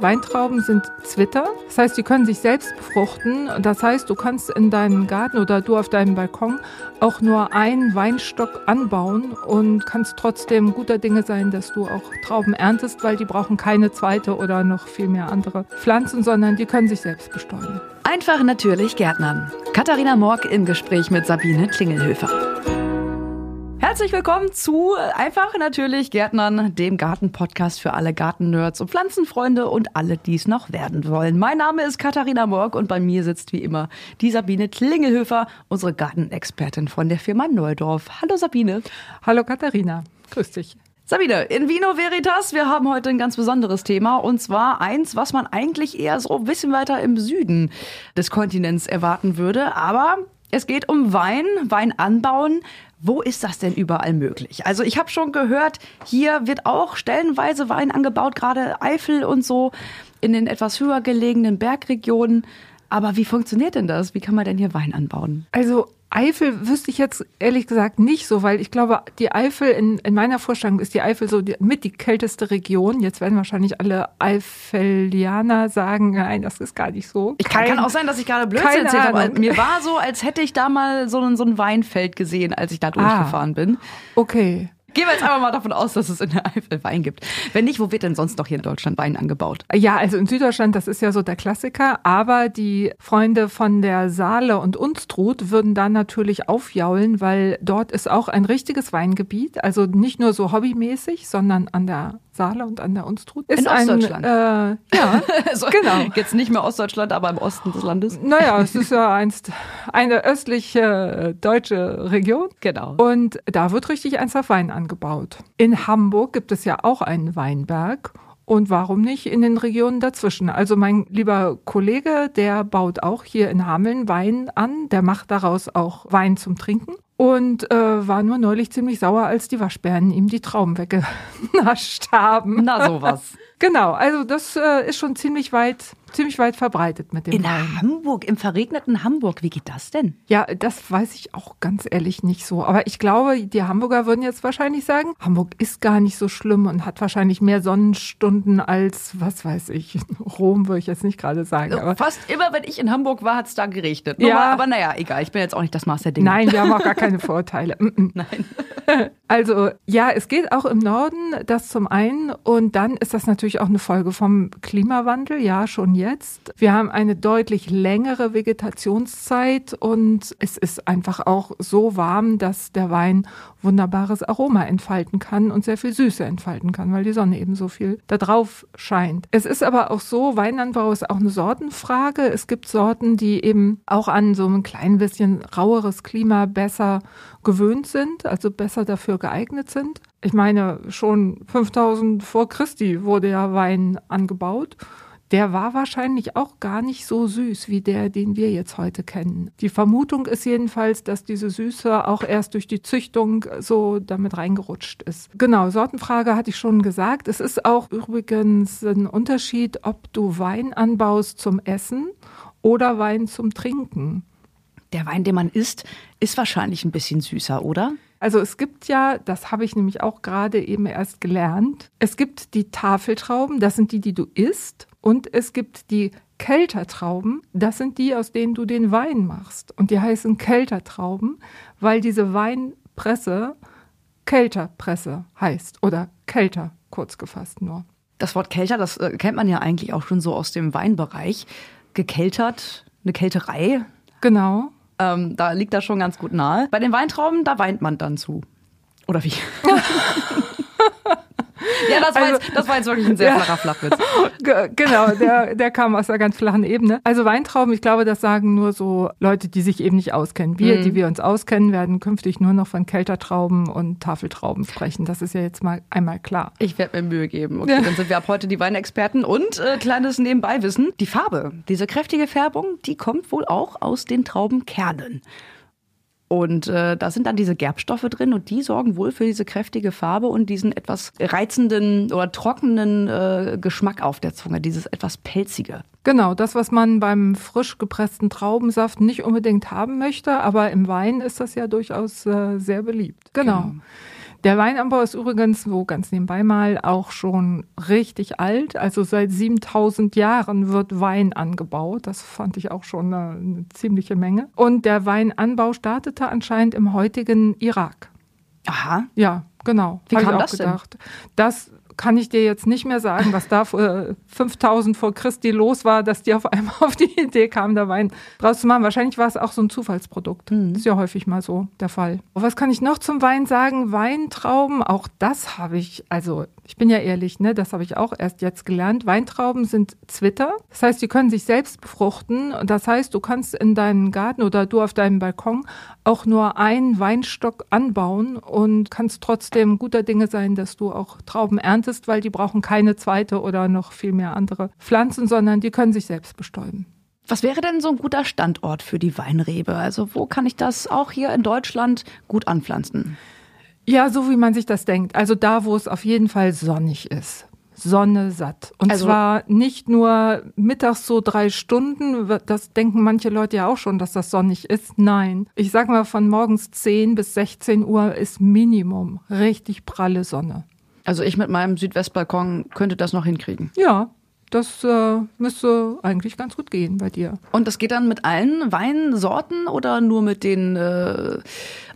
Weintrauben sind Zwitter. Das heißt, die können sich selbst befruchten. Das heißt, du kannst in deinem Garten oder du auf deinem Balkon auch nur einen Weinstock anbauen und kannst trotzdem guter Dinge sein, dass du auch Trauben erntest, weil die brauchen keine zweite oder noch viel mehr andere Pflanzen, sondern die können sich selbst bestäuben. Einfach natürlich Gärtnern. Katharina Morg im Gespräch mit Sabine Klingelhöfer. Herzlich willkommen zu Einfach natürlich Gärtnern, dem Garten-Podcast für alle Gartennerds und Pflanzenfreunde und alle, die es noch werden wollen. Mein Name ist Katharina Morg und bei mir sitzt wie immer die Sabine Klingelhöfer, unsere Gartenexpertin von der Firma Neudorf. Hallo Sabine. Hallo Katharina. Grüß dich. Sabine, in Vino Veritas, wir haben heute ein ganz besonderes Thema und zwar eins, was man eigentlich eher so ein bisschen weiter im Süden des Kontinents erwarten würde, aber es geht um Wein, Wein anbauen. Wo ist das denn überall möglich? Also ich habe schon gehört, hier wird auch stellenweise Wein angebaut, gerade Eifel und so in den etwas höher gelegenen Bergregionen. Aber wie funktioniert denn das? Wie kann man denn hier Wein anbauen? Also Eifel wüsste ich jetzt ehrlich gesagt nicht so, weil ich glaube, die Eifel in, in meiner Vorstellung ist die Eifel so die, mit die kälteste Region. Jetzt werden wahrscheinlich alle Eifelianer sagen, nein, das ist gar nicht so. Ich kann, kann auch sein, dass ich gerade Blödsinn erzählt habe. Mir war so, als hätte ich da mal so ein, so ein Weinfeld gesehen, als ich da durchgefahren ah, bin. Okay. Gehen wir jetzt einfach mal davon aus, dass es in der Eifel Wein gibt. Wenn nicht, wo wird denn sonst noch hier in Deutschland Wein angebaut? Ja, also in Süddeutschland, das ist ja so der Klassiker. Aber die Freunde von der Saale und Unstrut würden da natürlich aufjaulen, weil dort ist auch ein richtiges Weingebiet. Also nicht nur so hobbymäßig, sondern an der Saale und an der Unstrut. Ist in Ostdeutschland. Ein, äh, ja, so, genau. Jetzt nicht mehr Ostdeutschland, aber im Osten des Landes. Naja, es ist ja einst eine östliche äh, deutsche Region. Genau. Und da wird richtig ernsthaft Wein angebaut. In Hamburg gibt es ja auch einen Weinberg. Und warum nicht in den Regionen dazwischen? Also mein lieber Kollege, der baut auch hier in Hameln Wein an. Der macht daraus auch Wein zum Trinken und äh, war nur neulich ziemlich sauer, als die Waschbären ihm die Trauben weggenascht haben. Na sowas. genau, also das äh, ist schon ziemlich weit ziemlich weit verbreitet mit dem In Wein. Hamburg, im verregneten Hamburg, wie geht das denn? Ja, das weiß ich auch ganz ehrlich nicht so. Aber ich glaube, die Hamburger würden jetzt wahrscheinlich sagen, Hamburg ist gar nicht so schlimm und hat wahrscheinlich mehr Sonnenstunden als, was weiß ich, Rom würde ich jetzt nicht gerade sagen. Aber Fast immer, wenn ich in Hamburg war, hat es da geregnet. ja. Mal, aber naja, egal, ich bin jetzt auch nicht das Maß der Dinge. Nein, wir haben auch gar keine Vorurteile. Nein. Also ja, es geht auch im Norden, das zum einen. Und dann ist das natürlich auch eine Folge vom Klimawandel, ja, schon jetzt. Wir haben eine deutlich längere Vegetationszeit und es ist einfach auch so warm, dass der Wein wunderbares Aroma entfalten kann und sehr viel Süße entfalten kann, weil die Sonne eben so viel da drauf scheint. Es ist aber auch so, Weinanbau ist auch eine Sortenfrage. Es gibt Sorten, die eben auch an so ein klein bisschen raueres Klima besser gewöhnt sind, also besser dafür geeignet sind. Ich meine, schon 5000 vor Christi wurde ja Wein angebaut der war wahrscheinlich auch gar nicht so süß wie der, den wir jetzt heute kennen. Die Vermutung ist jedenfalls, dass diese Süße auch erst durch die Züchtung so damit reingerutscht ist. Genau, Sortenfrage hatte ich schon gesagt. Es ist auch übrigens ein Unterschied, ob du Wein anbaust zum Essen oder Wein zum Trinken. Der Wein, den man isst, ist wahrscheinlich ein bisschen süßer, oder? Also es gibt ja, das habe ich nämlich auch gerade eben erst gelernt, es gibt die Tafeltrauben, das sind die, die du isst, und es gibt die Keltertrauben, das sind die, aus denen du den Wein machst. Und die heißen Keltertrauben, weil diese Weinpresse Kelterpresse heißt oder Kelter kurz gefasst nur. Das Wort Kelter, das äh, kennt man ja eigentlich auch schon so aus dem Weinbereich. Gekeltert, eine Kälterei. Genau. Ähm, da liegt das schon ganz gut nahe. Bei den Weintrauben, da weint man dann zu. Oder wie? Ja, das war, also, jetzt, das war jetzt wirklich ein sehr ja, flacher Flachwitz. Genau, der, der kam aus einer ganz flachen Ebene. Also Weintrauben, ich glaube, das sagen nur so Leute, die sich eben nicht auskennen. Wir, mhm. die wir uns auskennen, werden künftig nur noch von Keltertrauben und Tafeltrauben sprechen. Das ist ja jetzt mal einmal klar. Ich werde mir Mühe geben. Okay, ja. dann sind wir ab heute die Weinexperten. Und äh, kleines Nebenbeiwissen, die Farbe, diese kräftige Färbung, die kommt wohl auch aus den Traubenkernen. Und äh, da sind dann diese Gerbstoffe drin und die sorgen wohl für diese kräftige Farbe und diesen etwas reizenden oder trockenen äh, Geschmack auf der Zunge, dieses etwas pelzige. Genau, das, was man beim frisch gepressten Traubensaft nicht unbedingt haben möchte, aber im Wein ist das ja durchaus äh, sehr beliebt. Genau. genau. Der Weinanbau ist übrigens, so ganz nebenbei mal, auch schon richtig alt. Also seit 7000 Jahren wird Wein angebaut. Das fand ich auch schon eine, eine ziemliche Menge. Und der Weinanbau startete anscheinend im heutigen Irak. Aha. Ja, genau. Wie kam ich auch das denn? gedacht. Das kann ich dir jetzt nicht mehr sagen, was da vor 5000 vor Christi los war, dass die auf einmal auf die Idee kamen, da Wein draus zu machen. Wahrscheinlich war es auch so ein Zufallsprodukt. Mhm. Ist ja häufig mal so der Fall. Was kann ich noch zum Wein sagen? Weintrauben, auch das habe ich, also ich bin ja ehrlich, ne, das habe ich auch erst jetzt gelernt. Weintrauben sind Zwitter. Das heißt, die können sich selbst befruchten. Und Das heißt, du kannst in deinen Garten oder du auf deinem Balkon auch nur einen Weinstock anbauen und kannst trotzdem guter Dinge sein, dass du auch Trauben erntest, weil die brauchen keine zweite oder noch viel mehr andere Pflanzen, sondern die können sich selbst bestäuben. Was wäre denn so ein guter Standort für die Weinrebe? Also wo kann ich das auch hier in Deutschland gut anpflanzen? Ja, so wie man sich das denkt. Also da, wo es auf jeden Fall sonnig ist. Sonne satt. Und Also- zwar nicht nur mittags so drei Stunden, das denken manche Leute ja auch schon, dass das sonnig ist. Nein. Ich sag mal, von morgens 10 bis 16 Uhr ist Minimum richtig pralle Sonne. Also ich mit meinem Südwestbalkon könnte das noch hinkriegen. Ja, das äh, müsste eigentlich ganz gut gehen bei dir. Und das geht dann mit allen Weinsorten oder nur mit den, äh,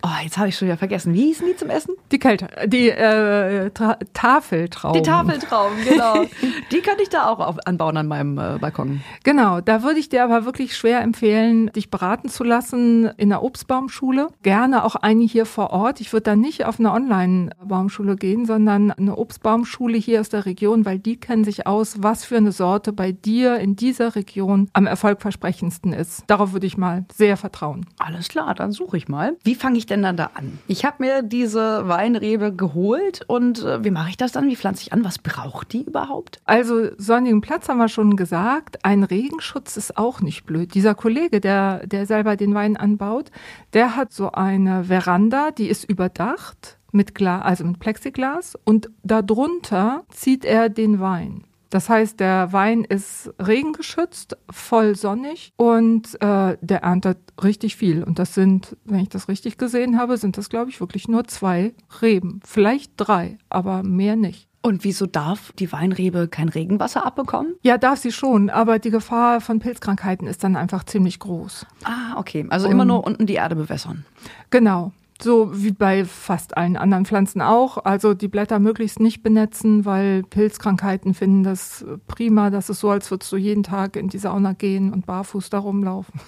oh, jetzt habe ich schon wieder vergessen. Wie hießen die zum Essen? Die Kälte, die äh, Tra Tafeltrauben. Die Tafeltrauben, genau. die könnte ich da auch auf, anbauen an meinem äh, Balkon. Genau, da würde ich dir aber wirklich schwer empfehlen, dich beraten zu lassen in der Obstbaumschule. Gerne auch eine hier vor Ort. Ich würde da nicht auf eine Online-Baumschule gehen, sondern eine Obstbaumschule hier aus der Region, weil die kennen sich aus, was für eine Sorte bei dir in dieser Region am erfolgversprechendsten ist. Darauf würde ich mal sehr vertrauen. Alles klar, dann suche ich mal. Wie fange ich denn dann da an? Ich habe mir diese Weinrebe geholt und äh, wie mache ich das dann? Wie pflanze ich an? Was braucht die überhaupt? Also sonnigen Platz haben wir schon gesagt. Ein Regenschutz ist auch nicht blöd. Dieser Kollege, der, der selber den Wein anbaut, der hat so eine Veranda, die ist überdacht mit Glas, also mit Plexiglas und darunter zieht er den Wein. Das heißt, der Wein ist regengeschützt, voll sonnig und äh, der erntet richtig viel. Und das sind, wenn ich das richtig gesehen habe, sind das, glaube ich, wirklich nur zwei Reben. Vielleicht drei, aber mehr nicht. Und wieso darf die Weinrebe kein Regenwasser abbekommen? Ja, darf sie schon, aber die Gefahr von Pilzkrankheiten ist dann einfach ziemlich groß. Ah, okay. Also immer Und- nur unten die Erde bewässern. Genau. So wie bei fast allen anderen Pflanzen auch. Also die Blätter möglichst nicht benetzen, weil Pilzkrankheiten finden das prima. Das ist so, als würdest du jeden Tag in die Sauna gehen und barfuß da rumlaufen.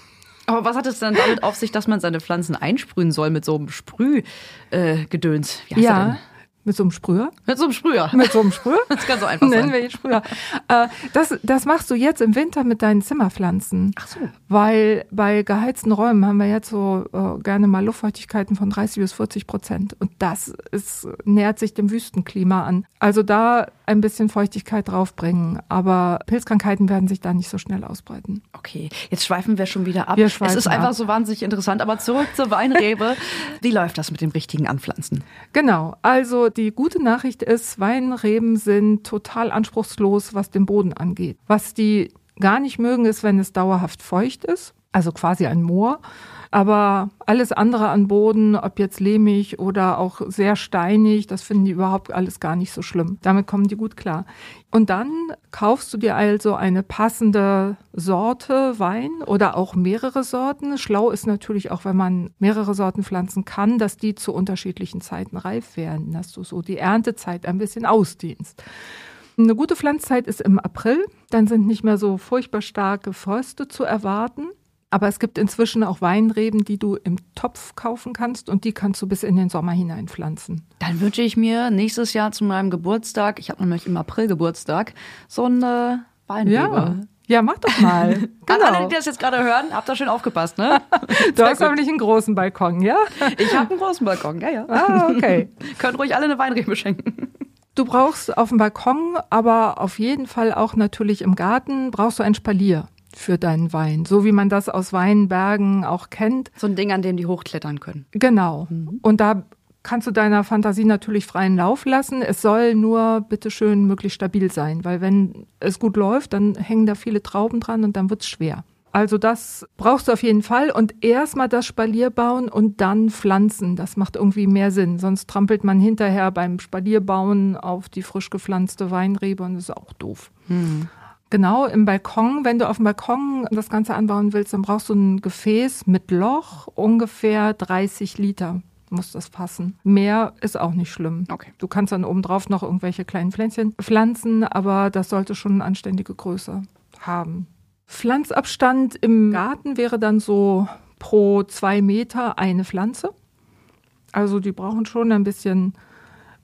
Aber was hat es denn damit auf sich, dass man seine Pflanzen einsprühen soll mit so einem Sprühgedöns? Äh, Gedöns? Mit so einem Sprüher. Mit so einem Sprüher. Mit so einem Sprüher. Das kann so einfach Nennen sein. wir ihn Sprüher. Äh, das, das machst du jetzt im Winter mit deinen Zimmerpflanzen. Ach so. Weil bei geheizten Räumen haben wir jetzt so äh, gerne mal Luftfeuchtigkeiten von 30 bis 40 Prozent. Und das ist, nähert sich dem Wüstenklima an. Also da ein bisschen Feuchtigkeit draufbringen. Aber Pilzkrankheiten werden sich da nicht so schnell ausbreiten. Okay, jetzt schweifen wir schon wieder ab. Wir es ist einfach ab. so wahnsinnig interessant. Aber zurück zur Weinrebe. Wie läuft das mit dem richtigen Anpflanzen? Genau. Also die gute Nachricht ist, Weinreben sind total anspruchslos, was den Boden angeht. Was die gar nicht mögen, ist, wenn es dauerhaft feucht ist. Also quasi ein Moor. Aber alles andere an Boden, ob jetzt lehmig oder auch sehr steinig, das finden die überhaupt alles gar nicht so schlimm. Damit kommen die gut klar. Und dann kaufst du dir also eine passende Sorte Wein oder auch mehrere Sorten. Schlau ist natürlich auch, wenn man mehrere Sorten pflanzen kann, dass die zu unterschiedlichen Zeiten reif werden, dass du so die Erntezeit ein bisschen ausdehnst. Eine gute Pflanzzeit ist im April, dann sind nicht mehr so furchtbar starke Fröste zu erwarten. Aber es gibt inzwischen auch Weinreben, die du im Topf kaufen kannst und die kannst du bis in den Sommer hinein pflanzen. Dann wünsche ich mir nächstes Jahr zu meinem Geburtstag, ich habe nämlich im April Geburtstag, so eine Weinrebe. Ja, ja mach doch mal. An genau. alle, die das jetzt gerade hören, habt ihr schön aufgepasst, ne? Du hast nicht einen großen Balkon, ja? Ich habe einen großen Balkon, ja, ja. Ah, okay. Könnt ruhig alle eine Weinrebe schenken. Du brauchst auf dem Balkon, aber auf jeden Fall auch natürlich im Garten, brauchst du ein Spalier für deinen Wein, so wie man das aus Weinbergen auch kennt. So ein Ding, an dem die hochklettern können. Genau. Und da kannst du deiner Fantasie natürlich freien Lauf lassen. Es soll nur bitteschön möglichst stabil sein, weil wenn es gut läuft, dann hängen da viele Trauben dran und dann wird's schwer. Also das brauchst du auf jeden Fall und erstmal das Spalier bauen und dann pflanzen. Das macht irgendwie mehr Sinn. Sonst trampelt man hinterher beim Spalierbauen auf die frisch gepflanzte Weinrebe und das ist auch doof. Hm. Genau, im Balkon, wenn du auf dem Balkon das Ganze anbauen willst, dann brauchst du ein Gefäß mit Loch, ungefähr 30 Liter muss das passen. Mehr ist auch nicht schlimm. Okay. Du kannst dann obendrauf noch irgendwelche kleinen Pflänzchen pflanzen, aber das sollte schon eine anständige Größe haben. Pflanzabstand im Garten wäre dann so pro zwei Meter eine Pflanze. Also die brauchen schon ein bisschen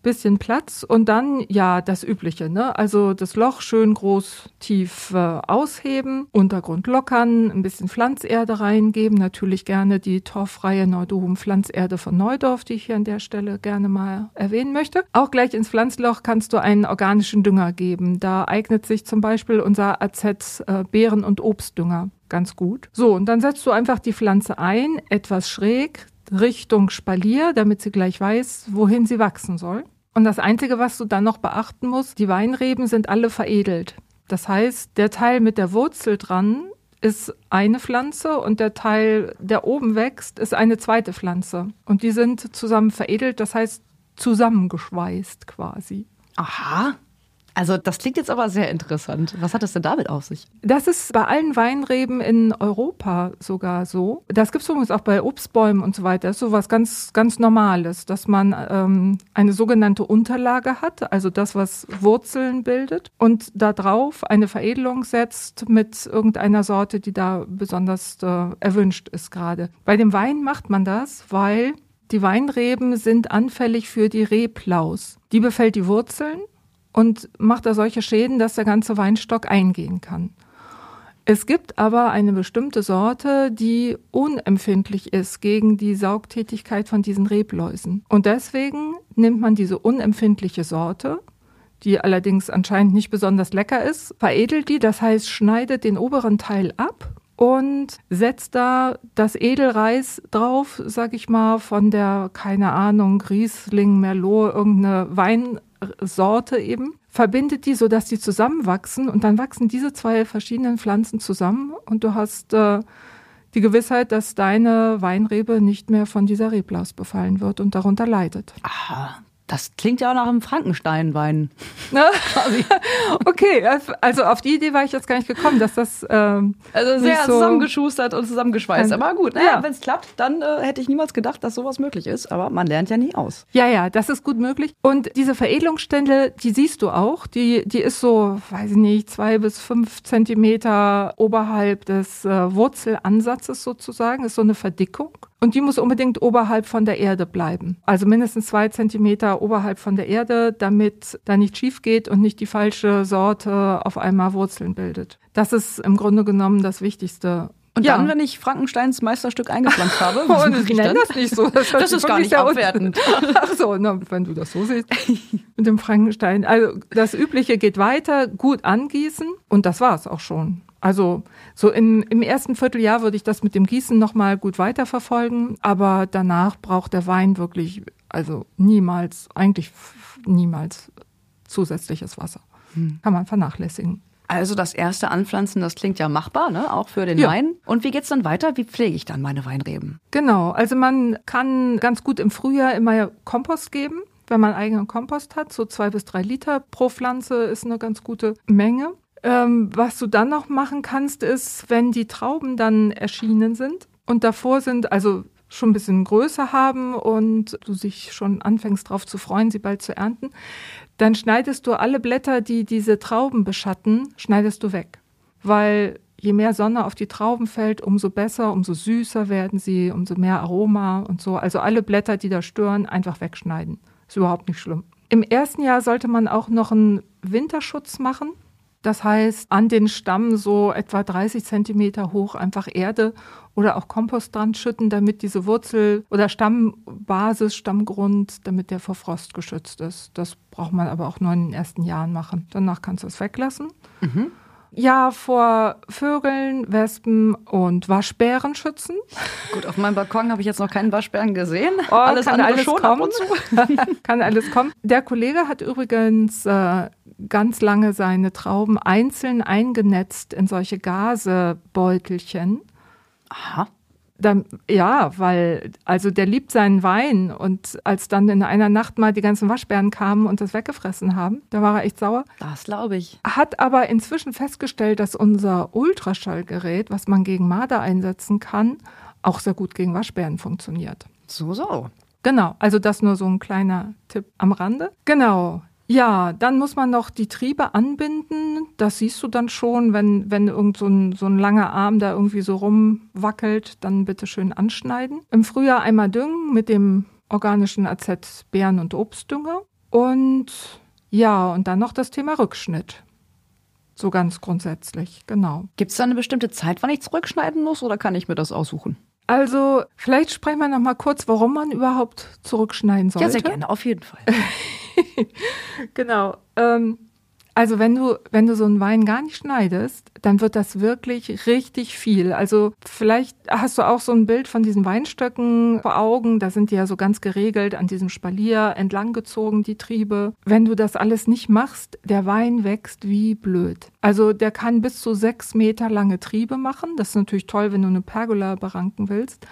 bisschen Platz und dann ja das Übliche, ne? Also das Loch schön groß tief äh, ausheben, Untergrund lockern, ein bisschen Pflanzerde reingeben, natürlich gerne die torffreie Neudovum Pflanzerde von Neudorf, die ich hier an der Stelle gerne mal erwähnen möchte. Auch gleich ins Pflanzloch kannst du einen organischen Dünger geben. Da eignet sich zum Beispiel unser AZ äh, Beeren- und Obstdünger ganz gut. So, und dann setzt du einfach die Pflanze ein, etwas schräg, Richtung Spalier, damit sie gleich weiß, wohin sie wachsen soll. Und das Einzige, was du dann noch beachten musst, die Weinreben sind alle veredelt. Das heißt, der Teil mit der Wurzel dran ist eine Pflanze und der Teil, der oben wächst, ist eine zweite Pflanze. Und die sind zusammen veredelt, das heißt zusammengeschweißt quasi. Aha. Also das klingt jetzt aber sehr interessant. Was hat es denn damit auf sich? Das ist bei allen Weinreben in Europa sogar so. Das gibt es übrigens auch bei Obstbäumen und so weiter. Das ist sowas ganz, ganz Normales, dass man ähm, eine sogenannte Unterlage hat, also das, was Wurzeln bildet, und da drauf eine Veredelung setzt mit irgendeiner Sorte, die da besonders äh, erwünscht ist gerade. Bei dem Wein macht man das, weil die Weinreben sind anfällig für die Reblaus. Die befällt die Wurzeln und macht da solche Schäden, dass der ganze Weinstock eingehen kann. Es gibt aber eine bestimmte Sorte, die unempfindlich ist gegen die Saugtätigkeit von diesen Rebläusen. Und deswegen nimmt man diese unempfindliche Sorte, die allerdings anscheinend nicht besonders lecker ist, veredelt die, das heißt schneidet den oberen Teil ab und setzt da das Edelreis drauf, sag ich mal, von der, keine Ahnung, Riesling, Merlot, irgendeine Wein Sorte eben, verbindet die, sodass die zusammenwachsen und dann wachsen diese zwei verschiedenen Pflanzen zusammen und du hast äh, die Gewissheit, dass deine Weinrebe nicht mehr von dieser Reblaus befallen wird und darunter leidet. Aha, das klingt ja auch nach einem Frankensteinwein. Ne? okay, also auf die Idee war ich jetzt gar nicht gekommen, dass das ähm, also sehr so zusammengeschustert und zusammengeschweißt. Aber gut, naja, ja. wenn es klappt, dann äh, hätte ich niemals gedacht, dass sowas möglich ist. Aber man lernt ja nie aus. Ja, ja, das ist gut möglich. Und diese Veredelungsstände, die siehst du auch. Die, die ist so, weiß ich nicht, zwei bis fünf Zentimeter oberhalb des äh, Wurzelansatzes sozusagen. Ist so eine Verdickung. Und die muss unbedingt oberhalb von der Erde bleiben. Also mindestens zwei Zentimeter oberhalb von der Erde, damit da nicht schief geht und nicht die falsche Sorte auf einmal Wurzeln bildet. Das ist im Grunde genommen das Wichtigste. Und ja. dann, wenn ich Frankensteins Meisterstück eingepflanzt habe, und ich nenne das nicht so. Das, das ist gar nicht abwertend. Ach so, na, wenn du das so siehst. Mit dem Frankenstein. Also das Übliche geht weiter, gut angießen und das war's auch schon. Also so in, im ersten Vierteljahr würde ich das mit dem Gießen nochmal gut weiterverfolgen, aber danach braucht der Wein wirklich, also niemals, eigentlich niemals zusätzliches Wasser. Hm. Kann man vernachlässigen. Also das erste Anpflanzen, das klingt ja machbar, ne? auch für den ja. Wein. Und wie geht's dann weiter? Wie pflege ich dann meine Weinreben? Genau, also man kann ganz gut im Frühjahr immer Kompost geben wenn man eigenen Kompost hat. So zwei bis drei Liter pro Pflanze ist eine ganz gute Menge. Ähm, was du dann noch machen kannst, ist, wenn die Trauben dann erschienen sind und davor sind, also schon ein bisschen größer haben und du dich schon anfängst darauf zu freuen, sie bald zu ernten, dann schneidest du alle Blätter, die diese Trauben beschatten, schneidest du weg. Weil je mehr Sonne auf die Trauben fällt, umso besser, umso süßer werden sie, umso mehr Aroma und so. Also alle Blätter, die da stören, einfach wegschneiden. Ist überhaupt nicht schlimm. Im ersten Jahr sollte man auch noch einen Winterschutz machen. Das heißt, an den Stamm so etwa 30 Zentimeter hoch einfach Erde oder auch Kompost dran schütten, damit diese Wurzel oder Stammbasis, Stammgrund, damit der vor Frost geschützt ist. Das braucht man aber auch nur in den ersten Jahren machen. Danach kannst du es weglassen. Mhm. Ja, vor Vögeln, Wespen und Waschbären schützen. Gut, auf meinem Balkon habe ich jetzt noch keinen Waschbären gesehen. Oh, alles kann alles schon kommen. kann alles kommen. Der Kollege hat übrigens äh, ganz lange seine Trauben einzeln eingenetzt in solche Gasebeutelchen. Aha. Dann, ja, weil, also der liebt seinen Wein und als dann in einer Nacht mal die ganzen Waschbären kamen und das weggefressen haben, da war er echt sauer. Das glaube ich. Hat aber inzwischen festgestellt, dass unser Ultraschallgerät, was man gegen Marder einsetzen kann, auch sehr gut gegen Waschbären funktioniert. So, so. Genau, also das nur so ein kleiner Tipp am Rande. Genau. Ja, dann muss man noch die Triebe anbinden. Das siehst du dann schon, wenn, wenn irgend so ein, so ein langer Arm da irgendwie so rumwackelt, dann bitte schön anschneiden. Im Frühjahr einmal düngen mit dem organischen AZ Beeren- und Obstdünger. Und ja, und dann noch das Thema Rückschnitt. So ganz grundsätzlich, genau. Gibt es da eine bestimmte Zeit, wann ich zurückschneiden muss oder kann ich mir das aussuchen? Also, vielleicht sprechen wir noch mal kurz, warum man überhaupt zurückschneiden sollte. Ja, sehr gerne, auf jeden Fall. genau. Ähm, also wenn du, wenn du so einen Wein gar nicht schneidest, dann wird das wirklich richtig viel. Also vielleicht hast du auch so ein Bild von diesen Weinstöcken vor Augen. Da sind die ja so ganz geregelt an diesem Spalier entlanggezogen, die Triebe. Wenn du das alles nicht machst, der Wein wächst wie blöd. Also der kann bis zu sechs Meter lange Triebe machen. Das ist natürlich toll, wenn du eine Pergola beranken willst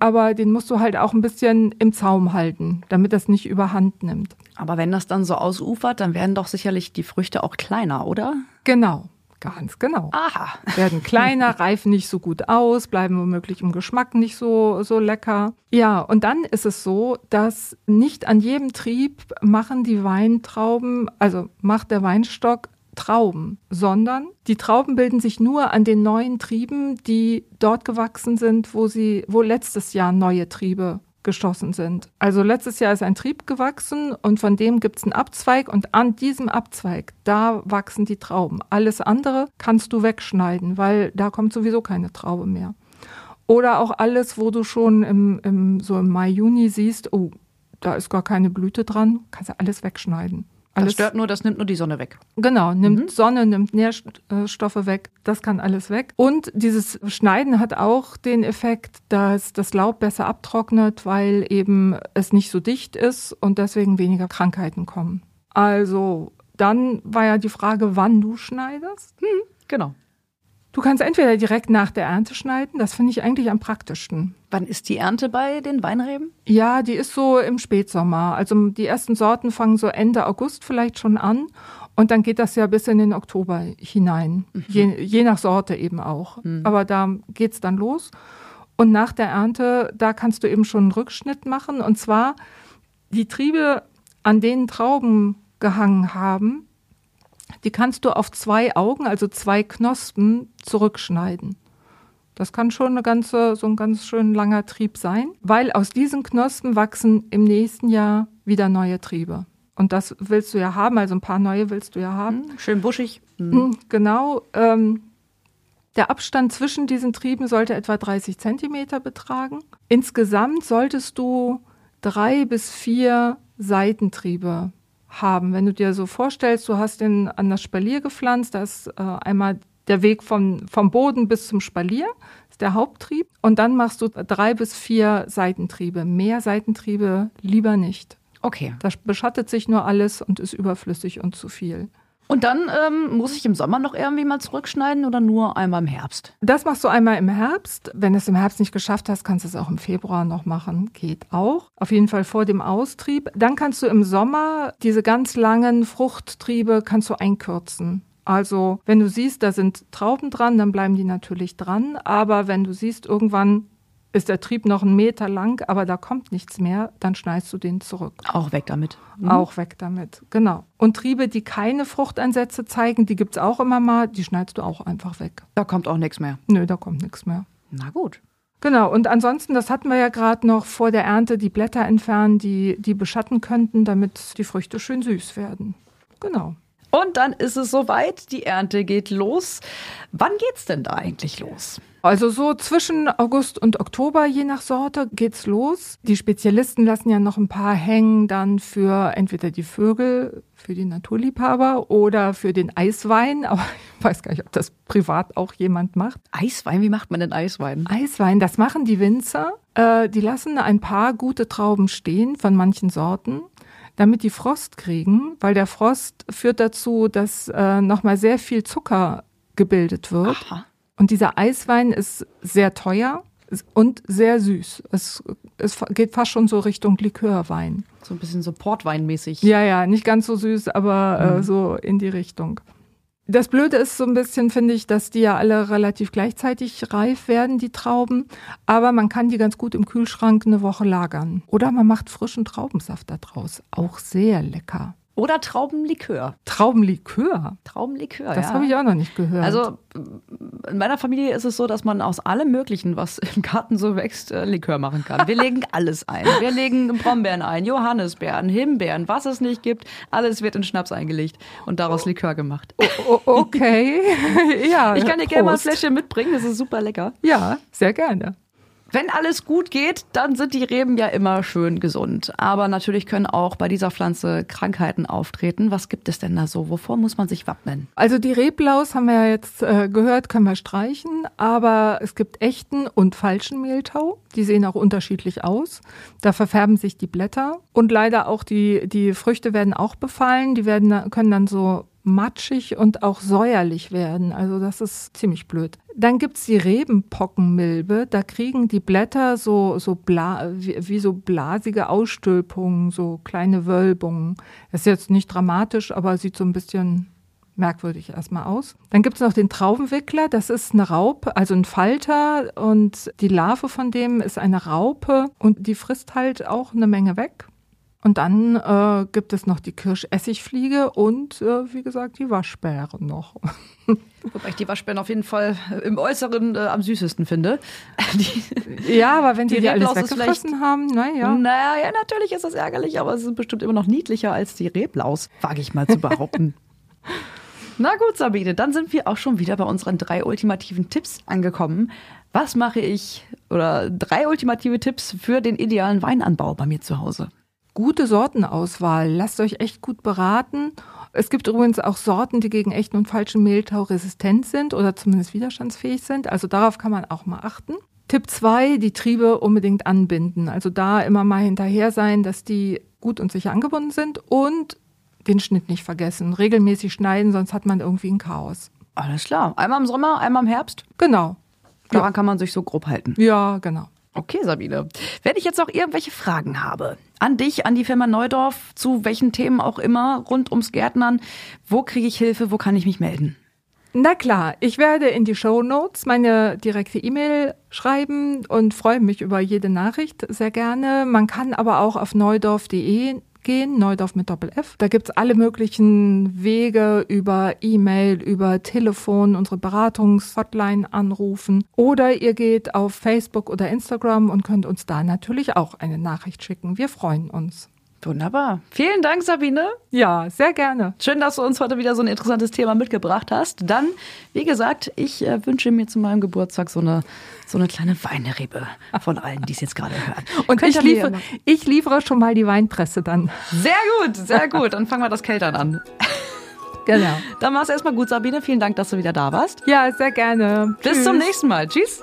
aber den musst du halt auch ein bisschen im Zaum halten, damit das nicht überhand nimmt. Aber wenn das dann so ausufert, dann werden doch sicherlich die Früchte auch kleiner, oder? Genau. Ganz genau. Aha. Werden kleiner, reifen nicht so gut aus, bleiben womöglich im Geschmack nicht so, so lecker. Ja, und dann ist es so, dass nicht an jedem Trieb machen die Weintrauben, also macht der Weinstock Trauben, sondern die Trauben bilden sich nur an den neuen Trieben, die dort gewachsen sind, wo sie, wo letztes Jahr neue Triebe geschossen sind. Also letztes Jahr ist ein Trieb gewachsen und von dem gibt es einen Abzweig und an diesem Abzweig, da wachsen die Trauben. Alles andere kannst du wegschneiden, weil da kommt sowieso keine Traube mehr. Oder auch alles, wo du schon im, im, so im Mai, Juni siehst, oh, da ist gar keine Blüte dran, kannst du alles wegschneiden. Alles, das stört nur, das nimmt nur die Sonne weg. Genau, nimmt mhm. Sonne, nimmt Nährstoffe weg, das kann alles weg. Und dieses Schneiden hat auch den Effekt, dass das Laub besser abtrocknet, weil eben es nicht so dicht ist und deswegen weniger Krankheiten kommen. Also, dann war ja die Frage, wann du schneidest. Hm, genau. Du kannst entweder direkt nach der Ernte schneiden, das finde ich eigentlich am praktischsten. Wann ist die Ernte bei den Weinreben? Ja, die ist so im Spätsommer. Also die ersten Sorten fangen so Ende August vielleicht schon an und dann geht das ja bis in den Oktober hinein, mhm. je, je, nach Sorte eben auch. Mhm. Aber da geht es dann los. Und nach der Ernte, da kannst du eben schon einen Rückschnitt machen. Und zwar die Triebe, an denen Trauben gehangen haben, die kannst du auf zwei Augen, also zwei Knospen, zurückschneiden. Das kann schon eine ganze, so ein ganz schön langer Trieb sein, weil aus diesen Knospen wachsen im nächsten Jahr wieder neue Triebe. Und das willst du ja haben, also ein paar neue willst du ja haben. Mhm, schön buschig. Mhm. Genau. Ähm, der Abstand zwischen diesen Trieben sollte etwa 30 Zentimeter betragen. Insgesamt solltest du drei bis vier Seitentriebe haben. Wenn du dir so vorstellst, du hast den an das Spalier gepflanzt, da ist äh, einmal der Weg vom, vom Boden bis zum Spalier, ist der Haupttrieb. Und dann machst du drei bis vier Seitentriebe. Mehr Seitentriebe lieber nicht. Okay. Das beschattet sich nur alles und ist überflüssig und zu viel. Und dann ähm, muss ich im Sommer noch irgendwie mal zurückschneiden oder nur einmal im Herbst? Das machst du einmal im Herbst. Wenn du es im Herbst nicht geschafft hast, kannst du es auch im Februar noch machen. Geht auch. Auf jeden Fall vor dem Austrieb. Dann kannst du im Sommer diese ganz langen Fruchttriebe kannst du einkürzen. Also, wenn du siehst, da sind Trauben dran, dann bleiben die natürlich dran. Aber wenn du siehst, irgendwann ist der Trieb noch einen Meter lang, aber da kommt nichts mehr, dann schneidest du den zurück. Auch weg damit. Mhm. Auch weg damit, genau. Und Triebe, die keine Fruchteinsätze zeigen, die gibt es auch immer mal, die schneidest du auch einfach weg. Da kommt auch nichts mehr. Nö, da kommt nichts mehr. Na gut. Genau, und ansonsten, das hatten wir ja gerade noch vor der Ernte, die Blätter entfernen, die, die beschatten könnten, damit die Früchte schön süß werden. Genau. Und dann ist es soweit, die Ernte geht los. Wann geht's denn da eigentlich los? Also so zwischen August und Oktober, je nach Sorte, geht's los. Die Spezialisten lassen ja noch ein paar hängen dann für entweder die Vögel, für die Naturliebhaber oder für den Eiswein. Aber ich weiß gar nicht, ob das privat auch jemand macht. Eiswein, wie macht man denn Eiswein? Eiswein, das machen die Winzer. Äh, die lassen ein paar gute Trauben stehen von manchen Sorten damit die Frost kriegen, weil der Frost führt dazu, dass äh, nochmal sehr viel Zucker gebildet wird. Aha. Und dieser Eiswein ist sehr teuer und sehr süß. Es, es geht fast schon so Richtung Likörwein. So ein bisschen so Portweinmäßig. Ja, ja, nicht ganz so süß, aber äh, mhm. äh, so in die Richtung. Das Blöde ist so ein bisschen, finde ich, dass die ja alle relativ gleichzeitig reif werden, die Trauben. Aber man kann die ganz gut im Kühlschrank eine Woche lagern. Oder man macht frischen Traubensaft daraus. Auch sehr lecker. Oder Traubenlikör. Traubenlikör? Traubenlikör, Das ja. habe ich auch noch nicht gehört. Also in meiner Familie ist es so, dass man aus allem Möglichen, was im Garten so wächst, äh, Likör machen kann. Wir legen alles ein. Wir legen Brombeeren ein, Johannisbeeren, Himbeeren, was es nicht gibt. Alles wird in Schnaps eingelegt und daraus Likör gemacht. Oh, oh, okay. ja. Ich kann dir gerne mal ein Fläschchen mitbringen, das ist super lecker. Ja, sehr gerne. Wenn alles gut geht, dann sind die Reben ja immer schön gesund. Aber natürlich können auch bei dieser Pflanze Krankheiten auftreten. Was gibt es denn da so? Wovor muss man sich wappnen? Also die Reblaus haben wir ja jetzt äh, gehört, können wir streichen. Aber es gibt echten und falschen Mehltau. Die sehen auch unterschiedlich aus. Da verfärben sich die Blätter. Und leider auch die, die Früchte werden auch befallen. Die werden, können dann so matschig und auch säuerlich werden. Also das ist ziemlich blöd. Dann gibt's die Rebenpockenmilbe. Da kriegen die Blätter so, so bla, wie, wie, so blasige Ausstülpungen, so kleine Wölbungen. Ist jetzt nicht dramatisch, aber sieht so ein bisschen merkwürdig erstmal aus. Dann gibt's noch den Traubenwickler. Das ist eine Raupe, also ein Falter. Und die Larve von dem ist eine Raupe und die frisst halt auch eine Menge weg. Und dann äh, gibt es noch die Kirschessigfliege und, äh, wie gesagt, die Waschbären noch. Wobei ich die Waschbären auf jeden Fall im Äußeren äh, am süßesten finde. Die, ja, aber wenn die, die, die alles weggefressen haben, naja. Naja, ja, natürlich ist das ärgerlich, aber es ist bestimmt immer noch niedlicher als die Reblaus, wage ich mal zu behaupten. Na gut, Sabine, dann sind wir auch schon wieder bei unseren drei ultimativen Tipps angekommen. Was mache ich oder drei ultimative Tipps für den idealen Weinanbau bei mir zu Hause? Gute Sortenauswahl. Lasst euch echt gut beraten. Es gibt übrigens auch Sorten, die gegen echten und falschen Mehltau resistent sind oder zumindest widerstandsfähig sind. Also darauf kann man auch mal achten. Tipp 2, die Triebe unbedingt anbinden. Also da immer mal hinterher sein, dass die gut und sicher angebunden sind und den Schnitt nicht vergessen. Regelmäßig schneiden, sonst hat man irgendwie ein Chaos. Alles klar. Einmal im Sommer, einmal im Herbst? Genau. Daran ja. kann man sich so grob halten. Ja, genau. Okay, Sabine. Wenn ich jetzt noch irgendwelche Fragen habe, an dich, an die Firma Neudorf, zu welchen Themen auch immer, rund ums Gärtnern, wo kriege ich Hilfe, wo kann ich mich melden? Na klar, ich werde in die Show Notes meine direkte E-Mail schreiben und freue mich über jede Nachricht sehr gerne. Man kann aber auch auf neudorf.de gehen, Neudorf mit Doppel-F. Da gibt's alle möglichen Wege über E-Mail, über Telefon, unsere Beratungshotline anrufen. Oder ihr geht auf Facebook oder Instagram und könnt uns da natürlich auch eine Nachricht schicken. Wir freuen uns. Wunderbar. Vielen Dank, Sabine. Ja, sehr gerne. Schön, dass du uns heute wieder so ein interessantes Thema mitgebracht hast. Dann, wie gesagt, ich äh, wünsche mir zu meinem Geburtstag so eine, so eine kleine Weinrebe von allen, die es jetzt gerade hören. Und ich liefere, ich liefere schon mal die Weinpresse dann. Sehr gut, sehr gut. Dann fangen wir das Keltern an. Genau. Dann mach's erstmal gut, Sabine. Vielen Dank, dass du wieder da warst. Ja, sehr gerne. Bis Tschüss. zum nächsten Mal. Tschüss.